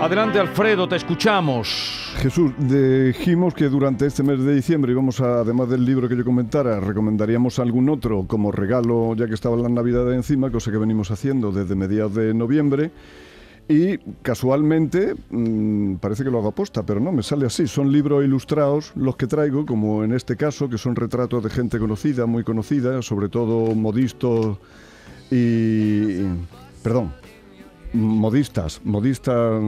Adelante Alfredo, te escuchamos. Jesús, dijimos que durante este mes de diciembre íbamos a, además del libro que yo comentara, recomendaríamos algún otro como regalo, ya que estaba la Navidad encima, cosa que venimos haciendo desde mediados de noviembre. Y casualmente, mm, parece que lo hago aposta, pero no, me sale así. Son libros ilustrados los que traigo, como en este caso, que son retratos de gente conocida, muy conocida, sobre todo modistos y... Perdón, modistas, modistas,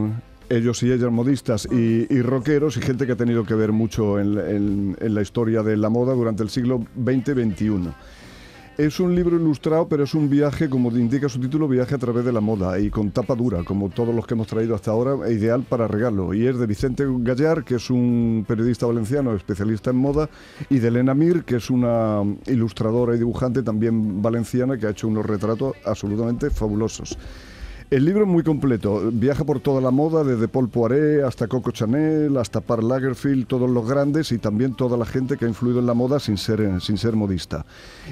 ellos y ellas modistas y, rockeros y gente que ha tenido que ver mucho en la historia de la moda durante el siglo XX-XXI. Es un libro ilustrado, pero es un viaje, como indica su título, viaje a través de la moda y con tapa dura, como todos los que hemos traído hasta ahora, e ideal para regalo. Y es de Vicente Gallar, que es un periodista valenciano especialista en moda, y de Elena Mir, que es una ilustradora y dibujante también valenciana, que ha hecho unos retratos absolutamente fabulosos. El libro es muy completo, viaja por toda la moda, desde Paul Poiret hasta Coco Chanel, hasta Karl Lagerfeld, todos los grandes y también toda la gente que ha influido en la moda sin ser, sin ser modista.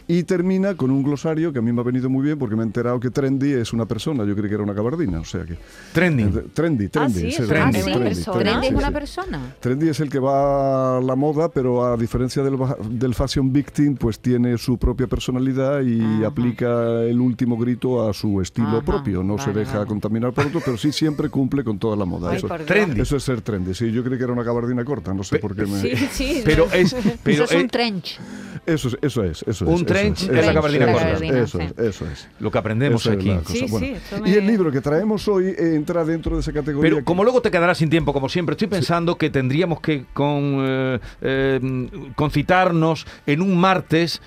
Y termina con un glosario que a mí me ha venido muy bien porque me he enterado que Trendy es una persona, yo creí que era una gabardina, o sea que... Trending. Eh, Trendy, trendy. sí, es trendy, es una trendy, persona. trendy, ¿Trendy es una sí. persona? Trendy es el que va a la moda, pero a diferencia del, del Fashion Victim, pues tiene su propia personalidad y Ajá. aplica el último grito a su estilo Ajá, propio. No se vale, deja contaminar por otro, pero sí siempre cumple con toda la moda. Ay, eso. Trendy. eso es ser trendy. Sí, yo creí que era una gabardina corta, no sé por qué me... Sí, sí. Pero es- pero Eso es un es- trench. Eso es, eso es, eso Un es. trench eso es la gabardina eso corta. Gabardina, Eso es, eso es. Lo que aprendemos aquí. Sí, Bueno, sí, Y el libro que traemos hoy eh, entra dentro de esa categoría. Pero que- como luego te quedarás sin tiempo, como siempre, estoy pensando que tendríamos que con, eh, eh, concitarnos en un martes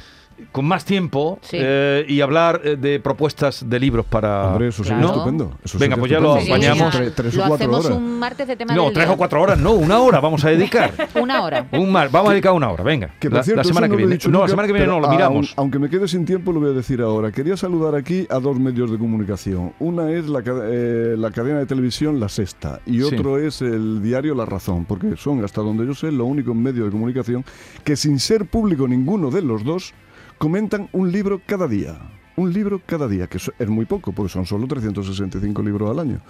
con más tiempo Sí. eh, y hablar eh, de propuestas de libros para... Hombre, eso sería Claro. estupendo. Eso Venga, sería pues ya lo apañamos. Tres, tres o cuatro hacemos horas. un martes de tema No, del tres día. o cuatro horas, no, una hora vamos a dedicar. Una hora. Un mar, vamos a dedicar una hora, venga. Que la, cierto, la semana que viene. No, la semana que viene no, lo aun- miramos. aunque me quede sin tiempo, lo voy a decir ahora. Quería saludar aquí a dos medios de comunicación. Una es la, eh, la cadena de televisión La Sexta y Sí. otro es el diario La Razón, porque son, hasta donde yo sé, los únicos medios de comunicación que sin ser público ninguno de los dos, comentan un libro cada día. Un libro cada día, que eso es muy poco, porque son solo 365 libros al año.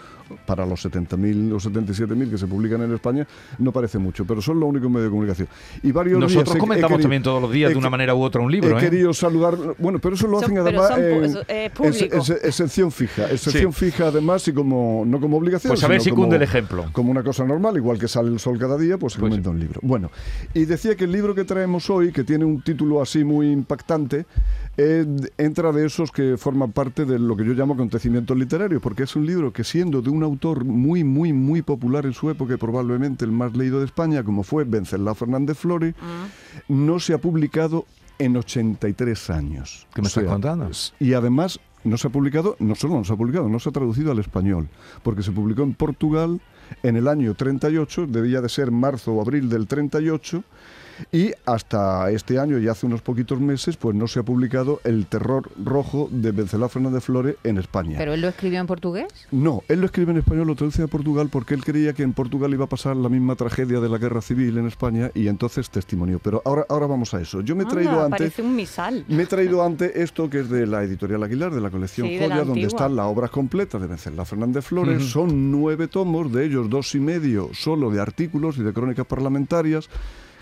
Para los 70.000 o 77.000 que se publican en España, no parece mucho, pero son los únicos medios de comunicación. Y varios días Nosotros he- he comentamos querido- también todos los días he de una manera u otra un libro, He ¿eh? querido saludar, bueno, pero eso lo hacen además en, eso, eh, público. en- excepción fija, excepción Sí. fija además y como no como obligación, Pues a ver si como- cunde el ejemplo. como una cosa normal, igual que sale el sol cada día, pues se Pues comenta un libro. Bueno, y decía que el libro que traemos hoy, que tiene un título así muy impactante, eh, entra de esos que forman parte de lo que yo llamo acontecimientos literarios, porque es un libro que siendo de un autor muy, muy, muy popular en su época, y probablemente el más leído de España, como fue Venceslao Fernández Flores, Ah. no se ha publicado en 83 años. ¿Qué me estás contando? Y además no se ha publicado, no solo no se ha publicado, no se ha traducido al español, porque se publicó en Portugal en el año 38, debía de ser marzo o abril del 38, y hasta este año y hace unos poquitos meses, pues no se ha publicado El terror rojo de Venceslao Fernández Flores en España. ¿Pero él lo escribió en portugués? No, él lo escribe en español, lo traduce a Portugal porque él creía que en Portugal iba a pasar la misma tragedia de la guerra civil en España y entonces testimonió. Pero ahora, ahora vamos a eso. Yo me he traído Anda, antes... Parece un misal. Me he traído ante esto que es de la editorial Aguilar, de la colección Sí, de la Joya, donde están las obras completas de Venceslao Fernández Flores. Son nueve tomos, de ellos dos y medio solo de artículos y de crónicas parlamentarias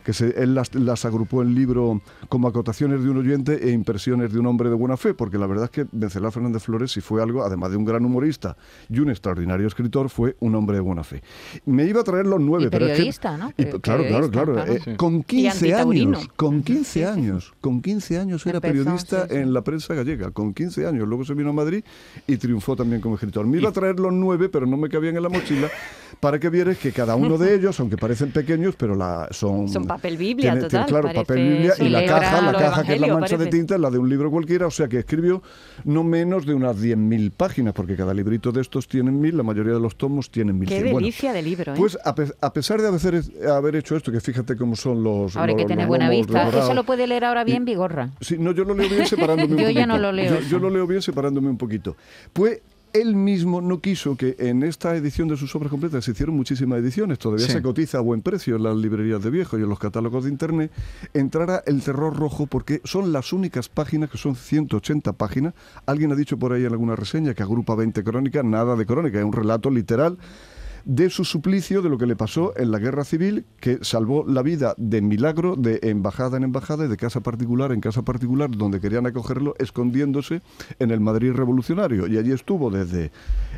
que se, él las, las agrupó en libro como acotaciones de un oyente e impresiones de un hombre de buena fe, porque la verdad es que Venceslao Fernández Flores, si fue algo, además de un gran humorista y un extraordinario escritor, fue un hombre de buena fe. Me iba a traer los nueve, Y pero es que- periodista, ¿no? y- claro, claro, periodista, claro. claro. eh, Sí. Con 15 antitaurino. años, con 15 años, con 15 años era Empezó, periodista sí, sí. en la prensa gallega, con 15 años. Luego se vino a Madrid y triunfó también como escritor. Me iba a traer los nueve, pero no me cabían en la mochila, para que vieres que cada uno de ellos, aunque parecen pequeños, pero la, son, Son papel Biblia, tiene- tiene, total, claro, parece papel Biblia y la caja, la los caja que es la mancha de parece. tinta, la de un libro cualquiera, o sea que escribió no menos de unas 10.000 páginas, porque cada librito de estos tienen mil, la mayoría de los tomos tienen mil. Qué Bueno, delicia de libro, ¿eh? Pues a, pe- a pesar de haber, haber hecho esto, que fíjate cómo son los. ahora hay que los- tener los buena vista. Eso lo puede leer ahora bien Vigorra. Sí, no, yo lo leo bien separándome un Yo poquito. ya no lo leo Yo, yo lo leo bien separándome un poquito. Pues él mismo no quiso que en esta edición de sus obras completas se hicieron muchísimas ediciones, todavía Sí. se cotiza a buen precio en las librerías de viejo y en los catálogos de internet, entrara el terror rojo porque son las únicas páginas, que son 180 páginas. Alguien ha dicho por ahí en alguna reseña que agrupa 20 crónicas, nada de crónica, es un relato literal de su suplicio, de lo que le pasó en la guerra civil, que salvó la vida de milagro, de embajada en embajada y de casa particular en casa particular, donde querían acogerlo, escondiéndose en el Madrid revolucionario. Y allí estuvo desde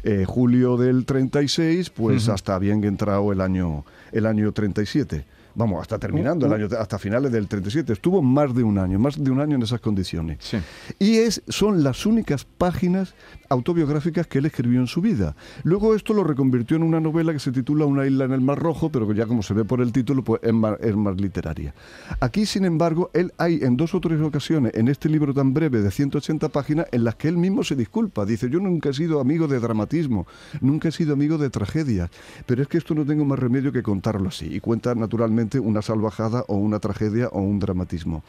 eh, julio del 36, pues hasta bien entrado el año, el año 37. Vamos, hasta terminando el año, hasta finales del 37. Estuvo más de un año, más de un año en esas condiciones. Sí. Y es, son las únicas páginas autobiográficas que él escribió en su vida. Luego esto lo reconvirtió en una novela que se titula Una isla en el Mar Rojo, pero que ya como se ve por el título, pues es más, es más literaria. Aquí, sin embargo, él hay en dos o tres ocasiones, en este libro tan breve de 180 páginas, en las que él mismo se disculpa. Dice, yo nunca he sido amigo de dramatismo, nunca he sido amigo de tragedias, pero es que esto no tengo más remedio que contarlo así. Y cuenta naturalmente una salvajada o una tragedia o un dramatismo.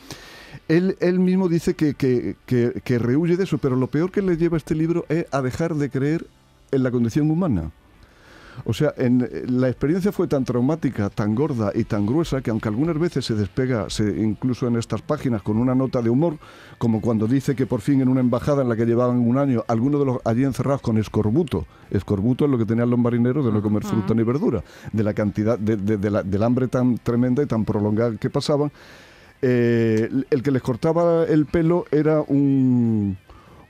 Él, él mismo dice que, que, que, que rehuye de eso, pero lo peor que le lleva este libro es a dejar de creer en la condición humana. O sea, en, la experiencia fue tan traumática, tan gorda y tan gruesa que aunque algunas veces se despega, se, incluso en estas páginas, con una nota de humor, como cuando dice que por fin en una embajada en la que llevaban un año, algunos de los allí encerrados con escorbuto, escorbuto es lo que tenían los marineros de no comer fruta ni verdura, de la cantidad, de, de- de la- del hambre tan tremenda y tan prolongada que pasaban, eh, el que les cortaba el pelo era un,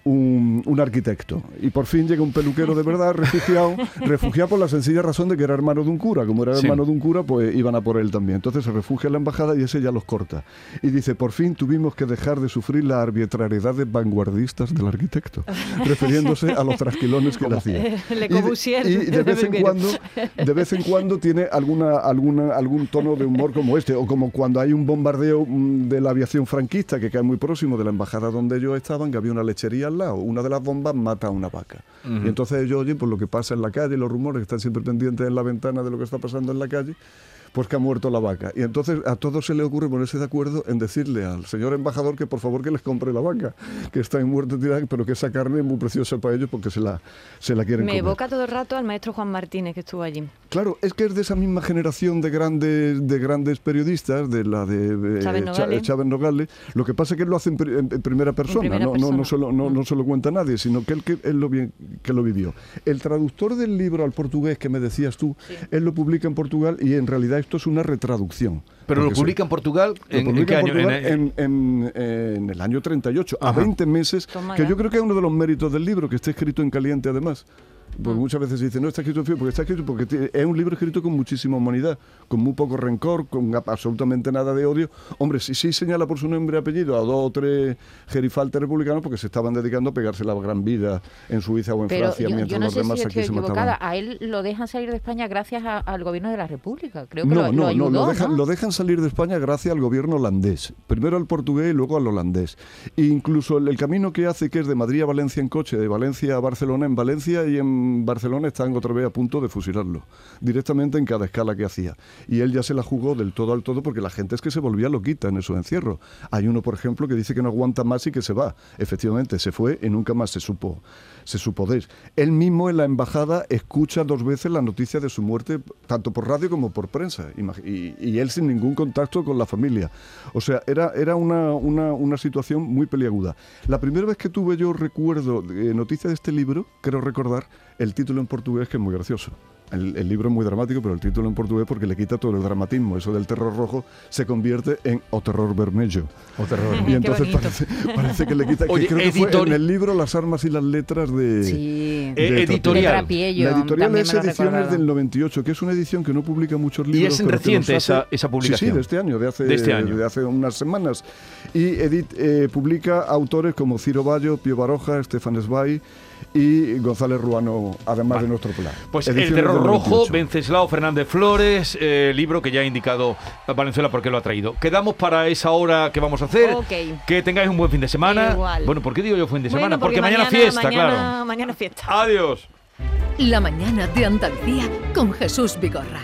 un, un arquitecto. Y por fin llega un peluquero de verdad, refugiado, refugiado por la sencilla razón de que era hermano de un cura. Como era Sí. hermano de un cura, pues iban a por él también. Entonces se refugia en la embajada y ese ya los corta. Y dice, por fin tuvimos que dejar de sufrir la arbitrariedad vanguardistas del arquitecto, refiriéndose a los trasquilones que le hacía. Le Y Y, de vez en cuando, de vez en cuando tiene alguna, alguna, algún tono de humor como este, o como cuando hay un bombardeo mm, de la aviación franquista que cae muy próximo de la embajada donde ellos estaban, que había una lechería al lado. Una de las bombas mata a una vaca. Y entonces ellos oyen por lo que pasa en la calle, los rumores que están siempre pendientes en la ventana de lo que está pasando en la calle. Pues que ha muerto la vaca. Y entonces a todos se le ocurre ponerse de acuerdo en decirle al señor embajador que por favor que les compre la vaca, que está en muerte tirada, pero que esa carne es muy preciosa para ellos porque se la, se la quieren Me comer. evoca todo el rato al maestro Juan Martínez que estuvo allí. Claro, es que es de esa misma generación de grandes, de grandes periodistas, de la de eh, Chávez Nogales. Chávez Nogales. Lo que pasa es que él lo hace en, en- en primera persona, primera no, no, no, persona. solo, no, no se lo cuenta nadie, sino que él, que, él lo, que lo vivió. El traductor del libro al portugués que me decías tú, él lo publica en Portugal y en realidad esto es una retraducción. Pero lo publica en Portugal. ¿En, en qué año? Portugal En- en, en- en el año 38, a Ajá. 20 meses, Toma que ya. yo creo que es uno de los méritos del libro, que esté escrito en caliente además. Mm. Porque muchas veces se dice, no está escrito en frío, porque está escrito porque es un libro escrito con muchísima humanidad, con muy poco rencor, con absolutamente nada de odio. Hombre, sí, sí señala por su nombre y apellido a dos o tres gerifaltes republicanos porque se estaban dedicando a pegarse la gran vida en Suiza o en Pero Francia, yo, mientras yo no los demás si aquí se mataban. A él lo dejan salir de España gracias a- al gobierno de la República. Creo que No, lo, no, lo no, ayudó, lo dejan, ¿no? lo dejan salir de España gracias al gobierno holandés. Primero al portugués y luego al holandés. E incluso el, el camino que hace, que es de Madrid a Valencia en coche, de Valencia a Barcelona, en Valencia y en Barcelona están otra vez a punto de fusilarlo. Directamente en cada escala que hacía. Y él ya se la jugó del todo al todo porque la gente es que se volvía loquita en esos encierros. Hay uno, por ejemplo, que dice que no aguanta más y que se va. Efectivamente, se fue y nunca más se supo, se supo de él. Él mismo en la embajada escucha dos veces la noticia de su muerte, tanto por radio como por prensa. Y, él sin ningún contacto con la familia. O sea, era, era una, una, una situación muy peliaguda. La primera vez que tuve yo recuerdo eh, noticia de este libro, creo recordar el título en portugués que es muy gracioso. El, el libro es muy dramático, pero el título en portugués porque le quita todo el dramatismo. Eso del terror rojo se convierte en o terror vermelho. O terror. Y entonces parece, parece que le quita. que Oye, creo que fue en el libro Las armas y las letras de. Sí. Eh, de De editorial. Trapiello, La editorial es ediciones del 98, que es una edición que no publica muchos libros. es pero que reciente hace- esa- esa Sí, publicación. Sí, de este año, de hace, De este año. de hace unas semanas. Y edit, eh, publica autores como Ciro Bayo, Pío Baroja, Estefan Zweig, y González Ruano, además de nuestro plan. Pues Ediciones El Terror Rojo, 28. Venceslao Fernández Flores, eh, libro que ya ha indicado Valenzuela porque lo ha traído. Quedamos para esa hora que vamos a hacer. Que tengáis un buen fin de semana. Igual. Bueno, ¿por qué digo yo fin de semana? Bueno, porque, mañana, fiesta, mañana- claro. Mañana fiesta. Adiós. La mañana de Andalucía con Jesús Vigorra.